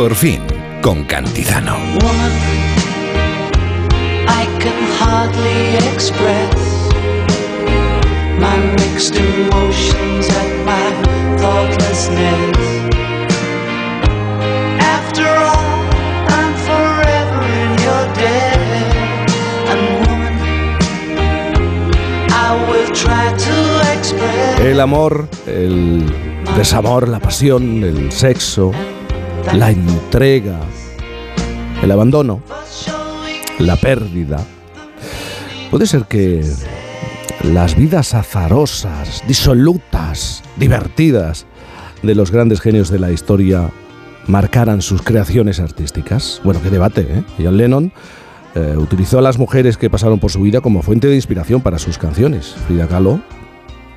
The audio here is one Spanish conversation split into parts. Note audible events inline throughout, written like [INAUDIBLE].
Por fin, con Cantizano. I can hardly express my mixed emotions and my thoughtlessness. After all, I'm forever in your debt. And woman, I will try to express. El amor, el desamor, la pasión, el sexo, la entrega, el abandono, la pérdida. Puede ser que las vidas azarosas, disolutas, divertidas de los grandes genios de la historia marcaran sus creaciones artísticas. Bueno, qué debate, ¿eh? John Lennon eh, utilizó a las mujeres que pasaron por su vida como fuente de inspiración para sus canciones. Frida Kahlo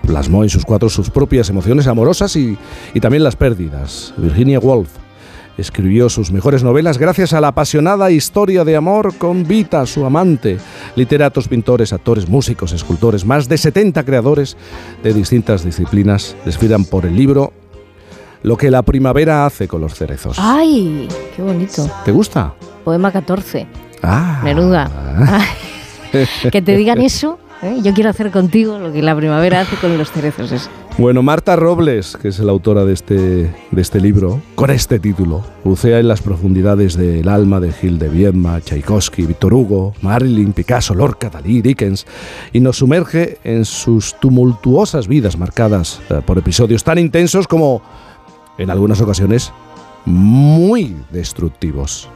plasmó en sus cuatro sus propias emociones amorosas y, y también las pérdidas. Virginia Woolf escribió sus mejores novelas gracias a la apasionada historia de amor con Vita, su amante. Literatos, pintores, actores, músicos, escultores, más de 70 creadores de distintas disciplinas desfilan por el libro Lo que la primavera hace con los cerezos. ¡Ay! ¡Qué bonito! ¿Te gusta? Poema 14. Ah. Menuda. [LAUGHS] [LAUGHS] que te digan eso ¿eh? Yo quiero hacer contigo lo que la primavera hace con los cerezos. Bueno, Marta Robles, que es la autora de este, de este libro, con este título, bucea en las profundidades del alma de Gil de Viedma, Tchaikovsky, Víctor Hugo, Marilyn, Picasso, Lorca, Dalí, Dickens, y nos sumerge en sus tumultuosas vidas marcadas eh, por episodios tan intensos como, en algunas ocasiones, muy destructivos,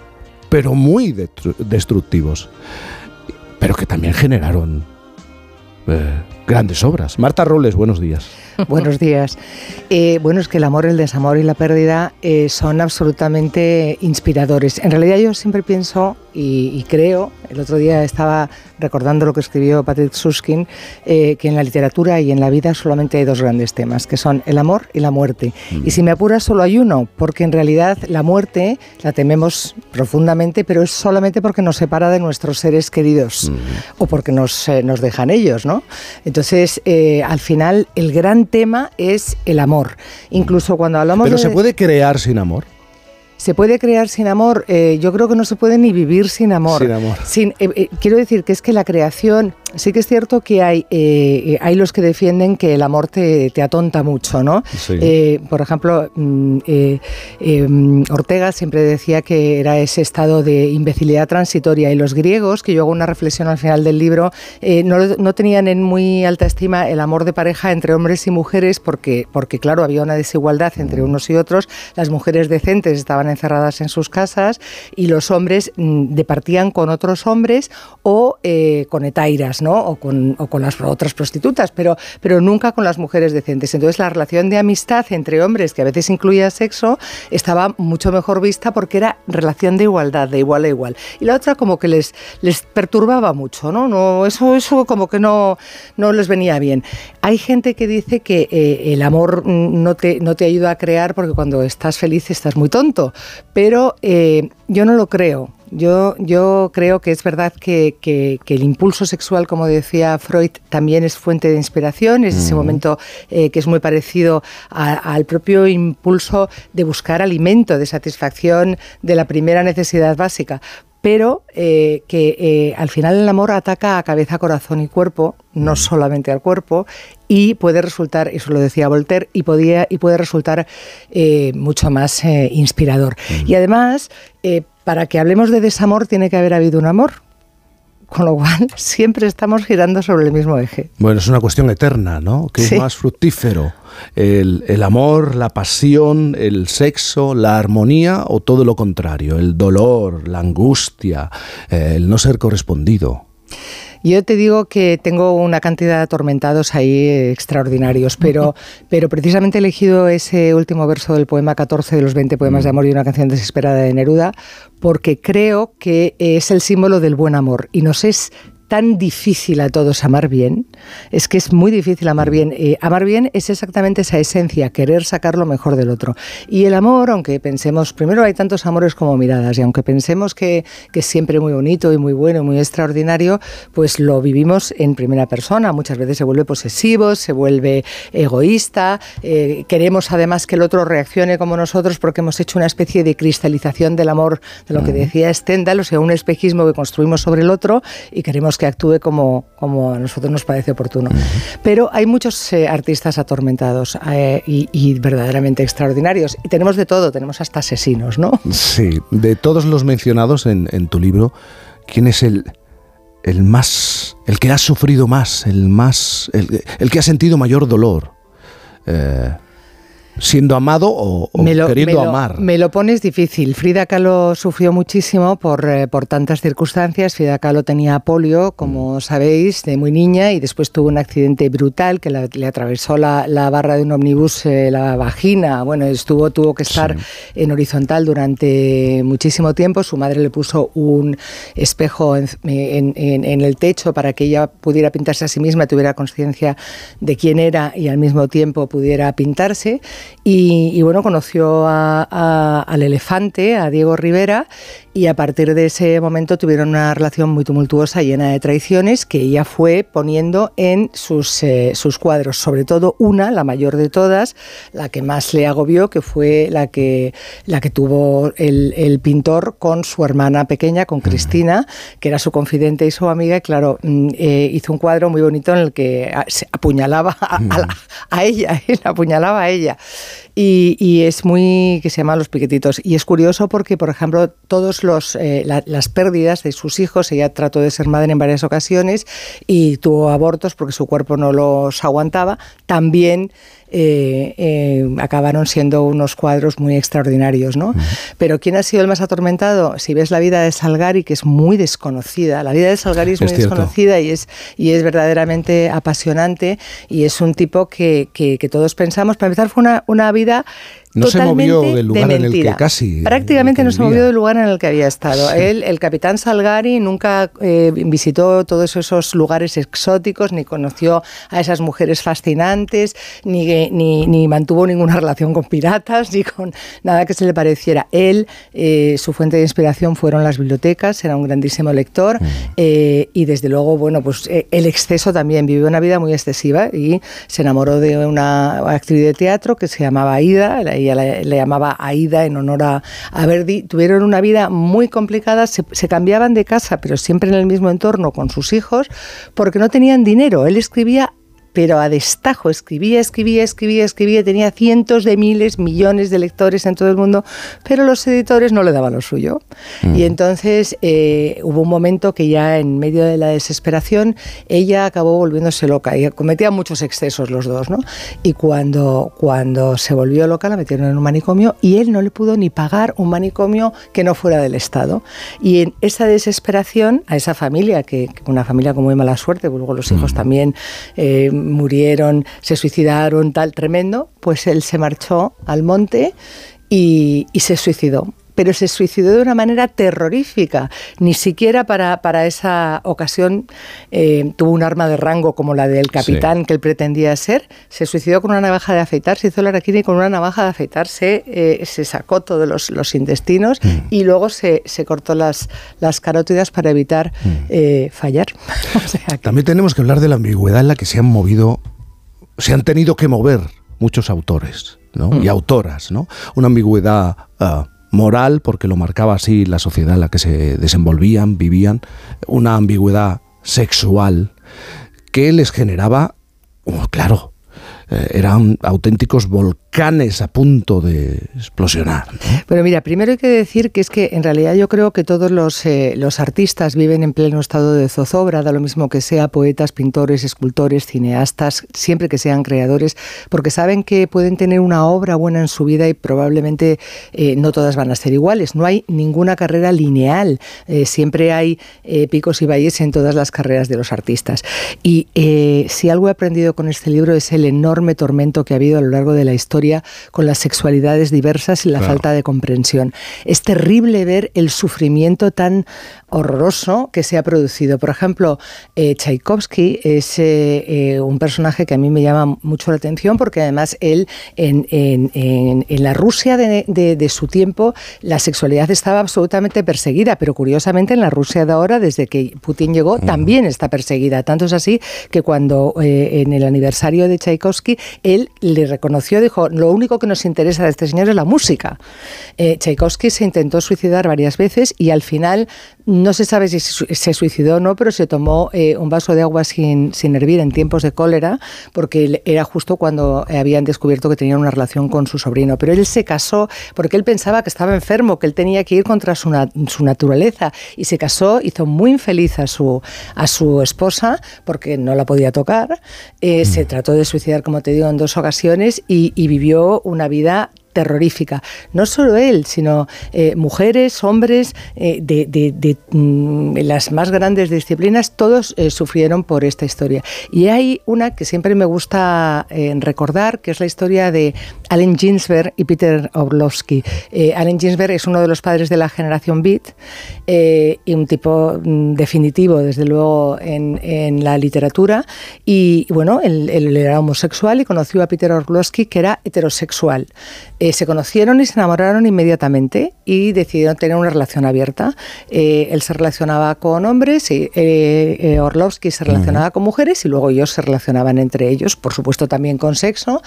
pero muy destructivos, pero que también generaron eh, grandes obras. Marta Robles, buenos días. [LAUGHS] Buenos días. Eh, bueno, es que el amor, el desamor y la pérdida eh, son absolutamente inspiradores. En realidad yo siempre pienso y, creo, el otro día estaba recordando lo que escribió Patrick Suskin, eh, que en la literatura y en la vida solamente hay dos grandes temas, que son el amor y la muerte. Y si me apuras, solo hay uno, porque en realidad la muerte la tememos profundamente, pero es solamente porque nos separa de nuestros seres queridos o porque nos, nos dejan ellos, ¿no? Entonces, al final, el gran tema es el amor. Incluso cuando hablamos ¿Pero se puede crear sin amor? se puede crear sin amor. Eh, yo creo que no se puede ni vivir sin amor. Sin amor. Sin, eh, eh, quiero decir que es que la creación, sí que es cierto que hay, hay los que defienden que el amor te, te atonta mucho, ¿no? por ejemplo, mm, mm, Ortega siempre decía que era ese estado de imbecilidad transitoria y los griegos, que yo hago una reflexión al final del libro, no, no, tenían en muy alta estima el amor de pareja entre hombres y mujeres porque, porque claro, había una desigualdad entre unos y otros. Las mujeres decentes estaban encerradas en sus casas y los hombres mm, departían con otros hombres o eh, con etairas, ¿no? O con, o con, las otras prostitutas, pero, pero nunca con las mujeres decentes. Entonces la relación de amistad entre hombres, que a veces incluía sexo, estaba mucho mejor vista porque era relación de igualdad, de igual a igual. Y la otra como que les, les perturbaba mucho, ¿no? no eso, eso como que no, no les venía bien. Hay gente que dice que eh, el amor no te, no te ayuda a crear porque cuando estás feliz estás muy tonto pero eh, yo no lo creo. Yo, yo creo que es verdad que, el impulso sexual, como decía Freud, también es fuente de inspiración, es ese momento eh, que es muy parecido al propio impulso de buscar alimento, de satisfacción de la primera necesidad básica. Pero eh, que eh, al final el amor ataca a cabeza, corazón y cuerpo, no solamente al cuerpo, y puede resultar, eso lo decía Voltaire, y, podía, y puede resultar eh, mucho más inspirador. Y además, para que hablemos de desamor, tiene que haber habido un amor, con lo cual [LAUGHS] siempre estamos girando sobre el mismo eje. Bueno, es una cuestión eterna, ¿no? ¿Qué es más fructífero? El, el, amor, la pasión, el sexo, la armonía o todo lo contrario? El dolor, la angustia, el no ser correspondido. Yo te digo que tengo una cantidad de atormentados ahí extraordinarios, pero, [LAUGHS] pero precisamente he elegido ese último verso del poema 14 de los 20 poemas de mm. amor y una canción desesperada de Neruda, porque creo que es el símbolo del buen amor y nos es tan difícil a todos amar bien, es que es muy difícil amar bien. Eh, amar bien es exactamente esa esencia, querer sacar lo mejor del otro. Y el amor, aunque pensemos, primero hay tantos amores como miradas, y aunque pensemos que, que es siempre muy bonito y muy bueno y muy extraordinario, pues lo vivimos en primera persona. Muchas veces se vuelve posesivo, se vuelve egoísta, eh, queremos además que el otro reaccione como nosotros porque hemos hecho una especie de cristalización del amor, de lo que decía Stendhal, o sea, un espejismo que construimos sobre el otro y queremos que actúe como, como a nosotros nos parece oportuno. Pero hay muchos eh, artistas atormentados eh, y, verdaderamente extraordinarios. Y tenemos de todo, tenemos hasta asesinos, ¿no? Sí, de todos los mencionados en, tu libro, ¿quién es el, el más, el que ha sufrido más, el más, el, que ha sentido mayor dolor? Eh, siendo amado o, queriendo amar. Me lo pones difícil. Frida Kahlo sufrió muchísimo por, eh, por tantas circunstancias. Frida Kahlo tenía polio, como mm. sabéis, de muy niña y después tuvo un accidente brutal que le atravesó la, la, barra de un omnibus, eh, la vagina. Bueno, estuvo, tuvo que estar en horizontal durante muchísimo tiempo. Su madre le puso un espejo en, en, el techo para que ella pudiera pintarse a sí misma, tuviera conciencia de quién era y al mismo tiempo pudiera pintarse. Y, bueno, conoció al elefante, a Diego Rivera, y a partir de ese momento tuvieron una relación muy tumultuosa, llena de traiciones, que ella fue poniendo en sus, eh, sus cuadros, sobre todo una, la mayor de todas, la que más le agobió, que fue la que, la que tuvo el, pintor con su hermana pequeña, con Cristina, que era su confidente y su amiga, y claro, mm, eh, hizo un cuadro muy bonito en el que se apuñalaba a, a ella, [LAUGHS] él apuñalaba a ella. Y, es muy, que se llama Los Piquetitos. Y es curioso porque, por ejemplo, todos los eh, las pérdidas de sus hijos, ella trató de ser madre en varias ocasiones y tuvo abortos porque su cuerpo no los aguantaba, también eh, eh, acabaron siendo unos cuadros muy extraordinarios. ¿no? Pero ¿quién ha sido el más atormentado? Si ves la vida de Salgari, que es muy desconocida, la vida de Salgari es, muy desconocida y es, y es verdaderamente apasionante y es un tipo que, que, todos pensamos, para empezar fue una, una vida no se movió del lugar en el que casi. Prácticamente no se movió del lugar en el que había estado. Él, el capitán Salgari, nunca eh, visitó todos esos lugares exóticos, ni conoció a esas mujeres fascinantes, ni, ni, mantuvo ninguna relación con piratas, [LAUGHS] ni con nada que se le pareciera. Él, eh, su fuente de inspiración fueron las bibliotecas, era un grandísimo lector, mm. eh, y desde luego, bueno, pues el exceso también, vivió una vida muy excesiva y se enamoró de una actriz de teatro que se llamaba Aida, la ella le, llamaba Aida en honor a, Verdi, tuvieron una vida muy complicada, se, cambiaban de casa, pero siempre en el mismo entorno con sus hijos, porque no tenían dinero. Él escribía pero a destajo, escribía, escribía, escribía, escribía, tenía cientos de miles, millones de lectores en todo el mundo, pero los editores no le daban lo suyo. Mm. Y entonces eh, hubo un momento que ya en medio de la desesperación, ella acabó volviéndose loca y cometía muchos excesos los dos, ¿no? Y cuando, cuando se volvió loca la metieron en un manicomio y él no le pudo ni pagar un manicomio que no fuera del Estado. Y en esa desesperación, a esa familia, que, una familia con muy mala suerte, luego los hijos mm. también... Eh, murieron, se suicidaron, tal, tremendo, pues él se marchó al monte y, se suicidó pero se suicidó de una manera terrorífica. Ni siquiera para, para esa ocasión eh, tuvo un arma de rango como la del capitán que él pretendía ser. Se suicidó con una navaja de afeitar, se hizo la araquini con una navaja de afeitar, se, eh, se sacó todos los, intestinos mm. y luego se, se, cortó las, las carótidas para evitar mm. eh, fallar. [LAUGHS] También tenemos que hablar de la ambigüedad en la que se han movido, se han tenido que mover muchos autores mm. y autoras, ¿no? Una ambigüedad... Ah, moral, porque lo marcaba así la sociedad en la que se desenvolvían, vivían, una ambigüedad sexual que les generaba, oh, claro, eh, eran auténticos volcanes a punto de explosionar. Bueno, mira, primero hay que decir que es que en realidad yo creo que todos los, eh, los artistas viven en pleno estado de zozobra, da lo mismo que sea poetas, pintores, escultores, cineastas, siempre que sean creadores, porque saben que pueden tener una obra buena en su vida y probablemente eh, no todas van a ser iguales. No hay ninguna carrera lineal, siempre hay picos y valles en todas las carreras de los artistas. Y si algo he aprendido con este libro es el enorme tormento que ha habido a lo largo de la historia historia con las sexualidades diversas y la falta de comprensión. Es terrible ver el sufrimiento tan horroroso que se ha producido. Por ejemplo, eh, Tchaikovsky es eh, eh, un personaje que a mí me llama mucho la atención porque además él en, la Rusia de, su tiempo la sexualidad estaba absolutamente perseguida, pero curiosamente en la Rusia de ahora, desde que Putin llegó, también está perseguida. Tanto es así que cuando en el aniversario de Tchaikovsky él le reconoció, dijo, lo único que nos interesa de este señor es la música. Tchaikovsky se intentó suicidar varias veces y al final no se sabe si se suicidó o no, pero se tomó eh, un vaso de agua sin, sin hervir en tiempos de cólera, porque era justo cuando habían descubierto que tenía una relación con su sobrino. Pero él se casó porque él pensaba que estaba enfermo, que él tenía que ir contra su, su naturaleza. Y se casó, hizo muy infeliz a su, a su esposa, porque no la podía tocar. Eh, se mm. trató de suicidar, como te digo, en dos ocasiones y, y vivió una vida terrorífica. No solo él, sino eh, mujeres, hombres eh, de, mm, las más grandes disciplinas, todos eh, sufrieron por esta historia. Y hay una que siempre me gusta recordar, que es la historia de Allen Ginsberg y Peter Orlovsky. Allen Ginsberg es uno de los padres de la generación Beat y un tipo mm, definitivo, desde luego, en, la literatura. Y bueno, él, era homosexual y conoció a Peter Orlovsky, que era heterosexual. Se conocieron y se enamoraron inmediatamente y decidieron tener una relación abierta. Eh, él se relacionaba con hombres, y, eh, Orlovsky se relacionaba con mujeres y luego ellos se relacionaban entre ellos, por supuesto también con sexo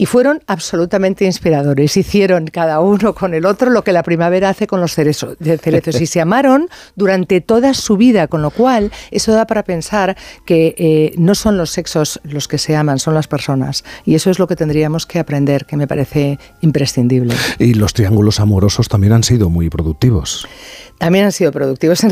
y fueron absolutamente inspiradores. Hicieron cada uno con el otro lo que la primavera hace con los cerezos, y se [LAUGHS] amaron durante toda su vida, con lo cual eso da para pensar que eh, no son los sexos los que se aman, son las personas. Y eso es lo que tendríamos que aprender, que me parece imprescindible. Y los triángulos amorosos también han sido muy productivos. También han sido productivos [LAUGHS] en,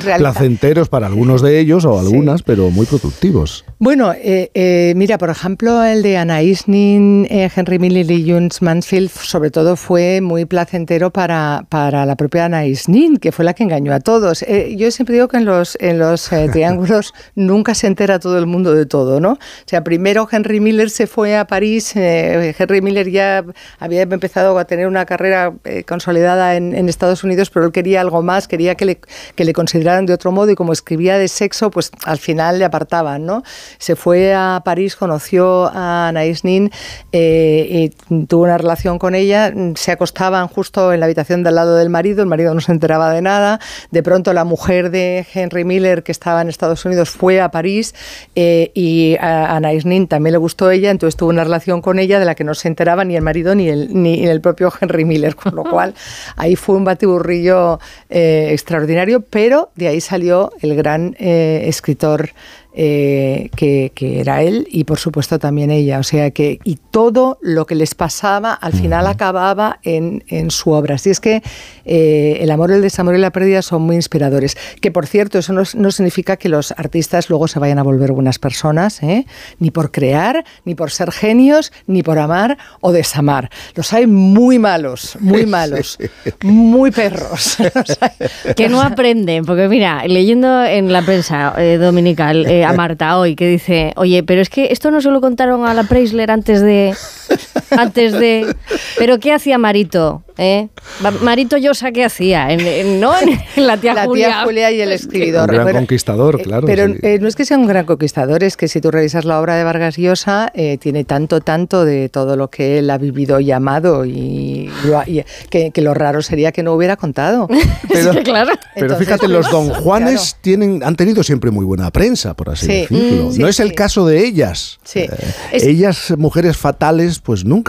realidad. Placenteros para algunos de ellos o algunas, pero muy productivos. Bueno, eh, eh, mira, por ejemplo, el de Anais Nin, eh, Henry Miller y Jones Mansfield, sobre todo fue muy placentero para, para la propia Anais Nin, que fue la que engañó a todos. yo siempre digo que en los, en los [LAUGHS] triángulos nunca se entera todo el mundo de todo, ¿no? O sea, primero Henry Miller se fue a París, Henry Miller ya había empezado a tener una carrera consolidada en, en Estados Unidos, pero él quería algo más quería que le, que le consideraran de otro modo y como escribía de sexo, pues al final le apartaban, ¿no? Se fue a París, conoció a Anaïs Nin eh, y tuvo una relación con ella, se acostaban justo en la habitación del lado del marido, el marido no se enteraba de nada, de pronto la mujer de Henry Miller, que estaba en Estados Unidos, fue a París eh, y a Anaïs Nin también le gustó ella, entonces tuvo una relación con ella de la que no se enteraba ni el marido ni el, ni el propio Henry Miller, con lo [LAUGHS] cual ahí fue un batiburrillo eh, extraordinario, pero de ahí salió el gran eh, escritor eh, que, era él y por supuesto también ella. O sea que, y todo lo que les pasaba al final acababa en, su obra. Así es que eh, el amor, el desamor y la pérdida son muy inspiradores. Que por cierto, eso no, significa que los artistas luego se vayan a volver buenas personas, ¿eh? ni por crear, ni por ser genios, ni por amar o desamar. Los hay muy malos, muy [LAUGHS] malos, muy perros. [LAUGHS] que no aprenden, porque mira, leyendo en la prensa dominical, [LAUGHS] a [LAUGHS] Marta hoy, que dice, oye, pero es que esto no se lo contaron a la Preisler antes de... Antes de... ¿Pero qué hacía Marito? ¿Eh? Marito Llosa, ¿qué hacía? En, ¿No? En la tía Julia. La tía Julia y el escribidor. Un gran conquistador, eh, claro. Pero eh, no es que sea un gran conquistador, es que si tú revisas la obra de Vargas Llosa, tiene tanto, tanto de todo lo que él ha vivido y amado y, que, lo raro sería que no hubiera contado. [LAUGHS] [LAUGHS] Pero, claro. pero fíjate, los don Juanes tienen, han tenido siempre muy buena prensa, por así decirlo. Mm, no es el caso de ellas. ellas, mujeres fatales, pues nunca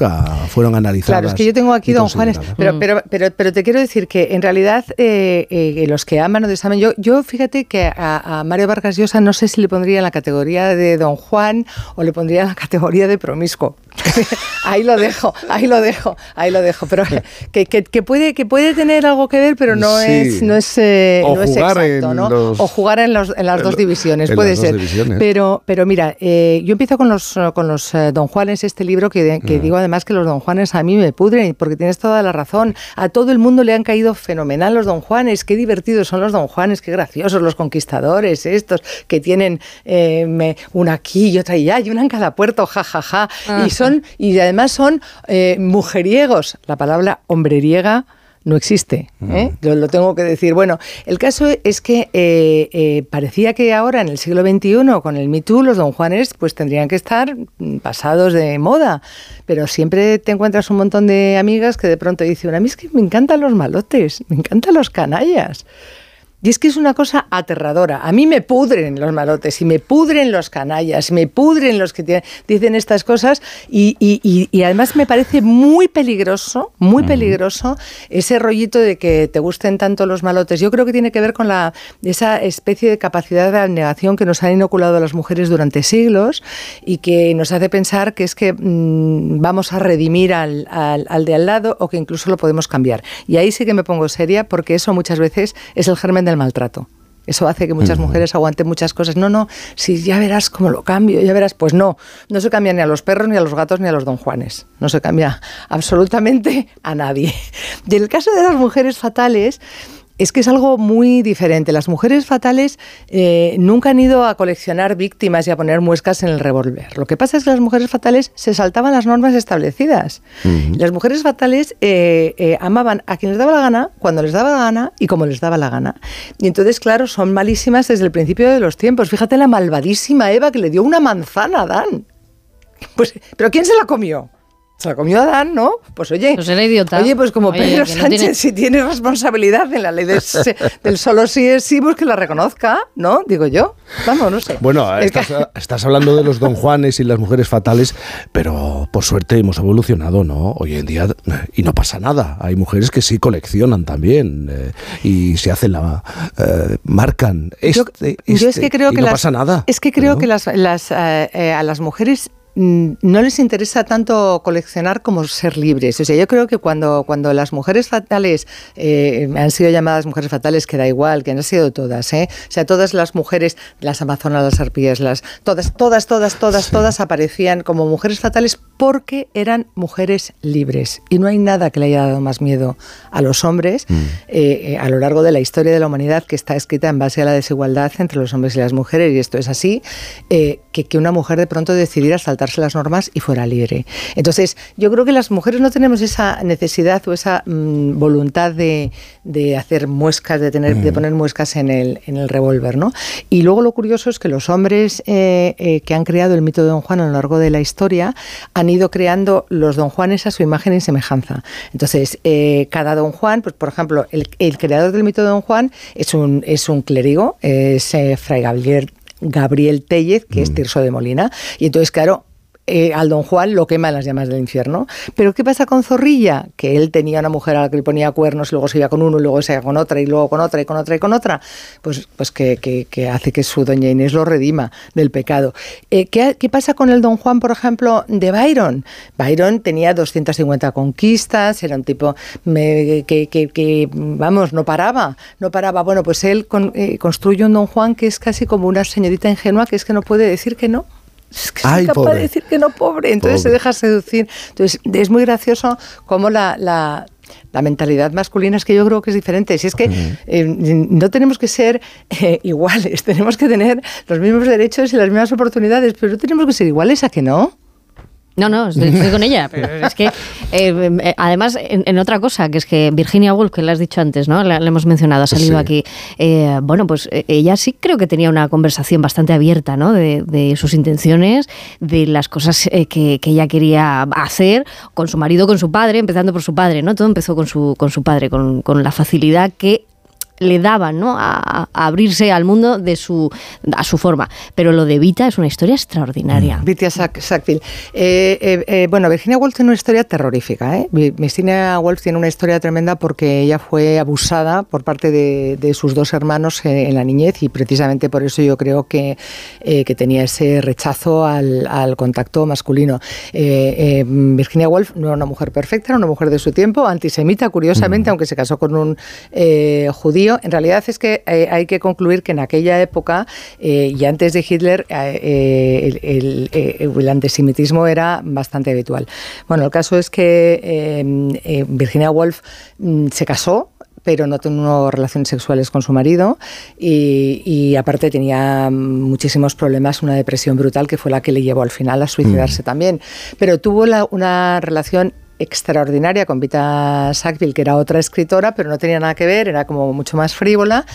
fueron analizadas. Claro, es que yo tengo aquí don Juanes. Mm. Pero, pero, pero, te quiero decir que en realidad eh, eh, los que aman o desaman, yo, yo fíjate que a, Mario Vargas Llosa no sé si le pondría en la categoría de Don Juan o le pondría en la [LAUGHS] categoría de promiscuo. [LAUGHS] ahí lo dejo, ahí lo dejo, ahí lo dejo. Pero que, que, puede, que puede tener algo que ver, pero no es, no es, eh, no es exacto, ¿no? o jugar en, los, en las dos divisiones, puede ser. Pero, pero mira, yo empiezo con los, con los Don Juanes, este libro que, que mm. digo además que los Don Juanes a mí me pudren, porque tienes toda la razón a todo el mundo le han caído fenomenal los don Juanes. Qué divertidos son los don Juanes, qué graciosos los conquistadores estos que tienen eh, una aquí y otra allá y una en cada puerto, jajaja. Ja, ja. Son, y además son eh, mujeriegos. La palabra hombreriega no existe. ¿eh? Yo lo tengo que decir. Bueno, el caso es que eh, eh, parecía que ahora, en el siglo XXI, con el Me Too, los don Juanes pues tendrían que estar pasados de moda. Pero siempre te encuentras un montón de amigas que de pronto dicen, a mí es que me encantan los malotes, me encantan los canallas. Y es que es una cosa aterradora. A mí me pudren los malotes y me pudren los canallas, me pudren los que dicen estas cosas y, y, además me parece muy peligroso, muy peligroso ese rollito de que te gusten tanto los malotes. Yo creo que tiene que ver con la, esa especie de capacidad de abnegación que nos han inoculado a las mujeres durante siglos y que nos hace pensar que es que mm, vamos a redimir al, al, al de al lado o que incluso lo podemos cambiar. Y ahí sí que me pongo seria porque eso muchas veces es el germen de el maltrato. Eso hace que muchas mujeres aguanten muchas cosas. No, no, si ya verás cómo lo cambio, ya verás. Pues no, no se cambia ni a los perros, ni a los gatos, ni a los don Juanes. No se cambia [LAUGHS] absolutamente a nadie. Y en el caso de las mujeres fatales, es que es algo muy diferente. Las mujeres fatales eh, nunca han ido a coleccionar víctimas y a poner muescas en el revólver. Lo que pasa es que las mujeres fatales se saltaban las normas establecidas. Las mujeres fatales eh, eh, amaban a quien les daba la gana, cuando les daba la gana y como les daba la gana. Y entonces, claro, son malísimas desde el principio de los tiempos. Fíjate la malvadísima Eva que le dio una manzana a Adán. Pues, ¿pero quién se la comió? Se la comió Adán, ¿no? Pues oye. Pues era idiota. Oye, pues como Pedro Sánchez, si tiene responsabilidad en la ley [LAUGHS] del solo sí es sí, pues que la reconozca, ¿no? Digo yo. Vamos, no sé. Bueno, estás, hablando de los don Juanes y las mujeres fatales, pero por suerte hemos evolucionado, ¿no? Hoy en día, y no pasa nada. Hay mujeres que sí coleccionan también eh, y se hacen la. Eh, marcan. Este, yo, es este, que creo que no pasa nada. Es que creo que las, las eh, a las mujeres no les interesa tanto coleccionar como ser libres. O sea, yo creo que cuando, cuando las mujeres fatales eh, han sido llamadas mujeres fatales, que da igual, que han sido todas, ¿eh? o sea, todas las mujeres, las amazonas, las arpías, las, todas, todas, todas, todas, todas aparecían como mujeres fatales porque eran mujeres libres. Y no hay nada que le haya dado más miedo a los hombres mm. eh, a lo largo de la historia de la humanidad que está escrita en base a la desigualdad entre los hombres y las mujeres, y esto es así, que, que una mujer de pronto decidiera saltar las normas y fuera libre. Entonces, yo creo que las mujeres no tenemos esa necesidad o esa mm, voluntad de, hacer muescas, de, tener, de mm. poner muescas en el, en el revólver. ¿no? Y luego lo curioso es que los hombres eh, eh, que han creado el mito de Don Juan a lo largo de la historia han ido creando los Don Juanes a su imagen y semejanza. Entonces, eh, cada Don Juan, pues por ejemplo, el, el, creador del mito de Don Juan es un, es un clérigo, es Fray Gabriel Gabriel Tellez, que es mm. Tirso de Molina. Y entonces, claro, eh, al don Juan lo quema en las llamas del infierno. Pero ¿qué pasa con Zorrilla? Que él tenía una mujer a la que le ponía cuernos, luego se iba con uno, y luego se iba con otra, y luego con otra, y con otra, y con otra. Pues, pues que, que, hace que su doña Inés lo redima del pecado. Eh, ¿qué, ¿qué, pasa con el don Juan, por ejemplo, de Byron? Byron tenía 250 conquistas, era un tipo que, que, vamos, no paraba, no paraba. Bueno, pues él eh, construye un don Juan que es casi como una señorita ingenua, que es que no puede decir que no es que Ay, capaz de decir que no pobre, entonces se deja seducir. Entonces es muy gracioso cómo la, la, mentalidad masculina es que yo creo que es diferente. Si es que eh, no tenemos que ser eh, iguales, [LAUGHS] tenemos que tener los mismos derechos y las mismas oportunidades, pero no tenemos que ser iguales a que no. No, no, estoy, con ella, pero [LAUGHS] es que eh, eh, además en, otra cosa, que es que Virginia Woolf, que le has dicho antes, ¿no? Le, hemos mencionado, ha salido aquí. Eh, bueno, pues ella sí creo que tenía una conversación bastante abierta, ¿no? De, sus intenciones, de las cosas que, ella quería hacer con su marido, con su padre, empezando por su padre, ¿no? Todo empezó con su, con su padre, con, con la facilidad que le daban ¿no? A, abrirse al mundo de su, a su forma. Pero lo de Vita es una historia extraordinaria. Mm. Vita Sackville. Eh, eh, eh, bueno, Virginia Woolf tiene una historia terrorífica. ¿eh? Virginia Woolf tiene una historia tremenda porque ella fue abusada por parte de, sus dos hermanos en la niñez y precisamente por eso yo creo que, que tenía ese rechazo al, al contacto masculino. Virginia Woolf no era una mujer perfecta, era una mujer de su tiempo, antisemita, curiosamente, mm. aunque se casó con un judío en realidad es que eh, hay que concluir que en aquella época eh, y antes de Hitler eh, el, antisemitismo era bastante habitual. Bueno, el caso es que Virginia Woolf mm, se casó pero no tuvo relaciones sexuales con su marido y, aparte tenía muchísimos problemas, una depresión brutal que fue la que le llevó al final a suicidarse mm. también. Pero tuvo una relación extraordinaria con Vita Sackville, que era otra escritora, pero no tenía nada que ver, era como mucho más frívola.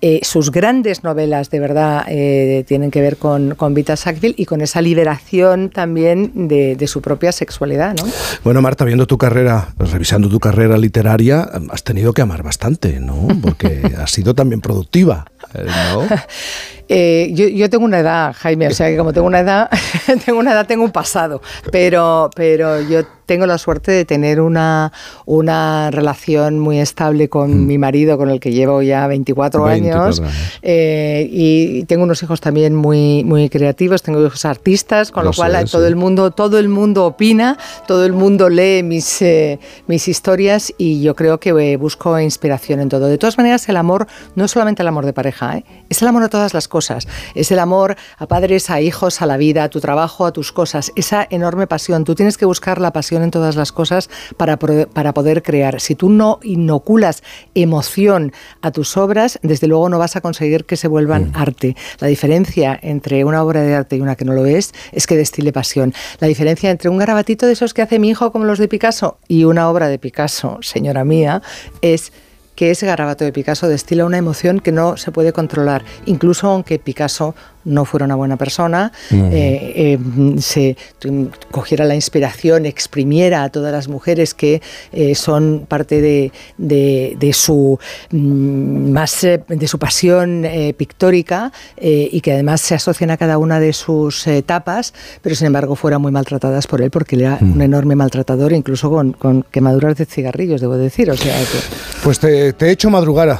Eh, sus grandes novelas, de verdad, eh, tienen que ver con, con, Vita Sackville y con esa liberación también de, su propia sexualidad. ¿no? Bueno, Marta, viendo tu carrera, revisando tu carrera literaria, has tenido que amar bastante, ¿no? Porque [LAUGHS] has sido también productiva, [LAUGHS] eh, yo, yo, tengo una edad, Jaime, o sea que como tengo una edad, [LAUGHS] tengo una edad, tengo un pasado, pero, pero yo tengo la suerte de tener una, una relación muy estable con mm. mi marido, con el que llevo ya 24, años, eh, y tengo unos hijos también muy, muy creativos, tengo hijos artistas, con lo, cual todo el mundo, todo el mundo opina, todo el mundo lee mis, eh, mis historias y yo creo que eh, busco inspiración en todo. De todas maneras, el amor no es solamente el amor de pareja, es el amor a todas las cosas, es el amor a padres, a hijos, a la vida, a tu trabajo, a tus cosas, esa enorme pasión. Tú tienes que buscar la pasión en todas las cosas para, para poder crear. Si tú no inoculas emoción a tus obras, desde luego no vas a conseguir que se vuelvan mm. arte. La diferencia entre una obra de arte y una que no lo es es que destile pasión. La diferencia entre un garabatito de esos que hace mi hijo como los de Picasso y una obra de Picasso, señora mía, es que ese garabato de Picasso destila una emoción que no se puede controlar, incluso aunque Picasso no fuera una buena persona, eh, eh, se cogiera la inspiración, exprimiera a todas las mujeres que eh, son parte de, de, su mm, más de su pasión pictórica y que además se asocian a cada una de sus etapas, pero sin embargo fueran muy maltratadas por él porque él era un enorme maltratador, incluso con, con, quemaduras de cigarrillos, debo decir. O sea Pues te, he hecho madrugar,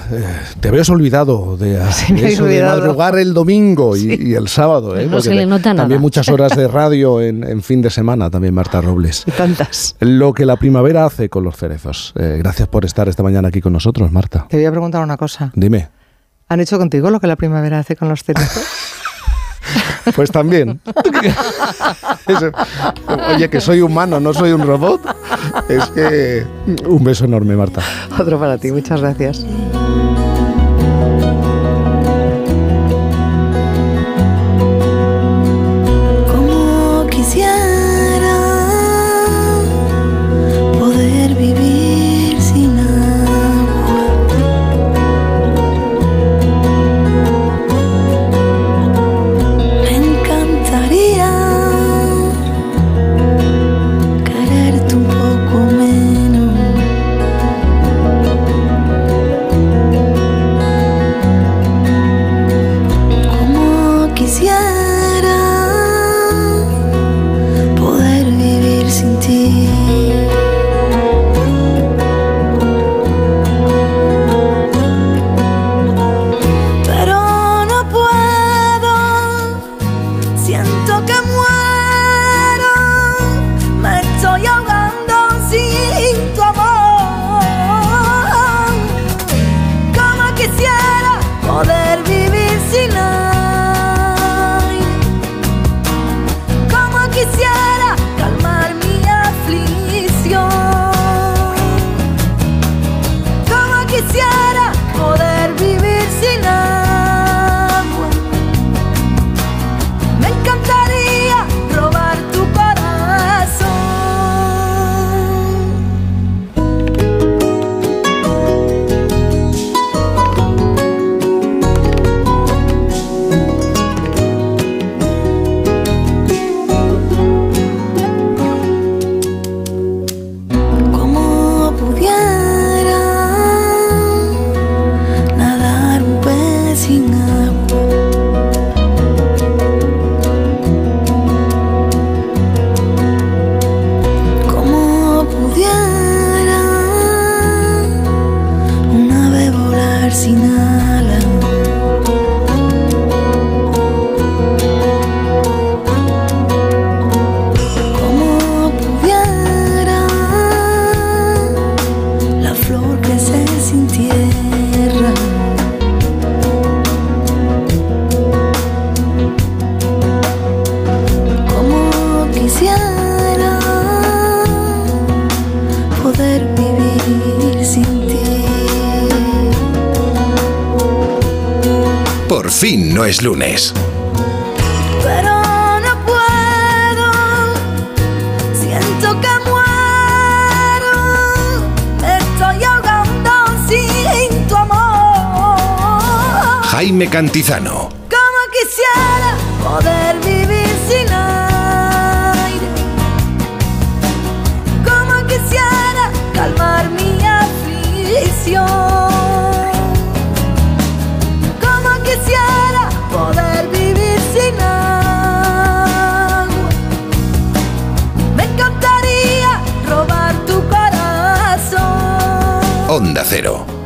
te habías olvidado de, [LAUGHS] de madrugar el domingo y, y el sábado, ¿eh? No se le nota También muchas horas de radio en, fin de semana, también Marta Robles. tantas. Lo que la primavera hace con los cerezos. Eh, gracias por estar esta mañana aquí con nosotros, Marta. Te voy a preguntar una cosa. Dime. ¿Han hecho contigo lo que la primavera hace con los cerezos? [LAUGHS] Pues también. [LAUGHS] oye, que soy humano, no soy un robot. Es que un beso enorme, Marta. Otro para ti, muchas gracias. Fin no es lunes. Pero no puedo, siento que muero, estoy ahogando sin tu amor. Jaime Cantizano. Como quisiera poder Onda Cero.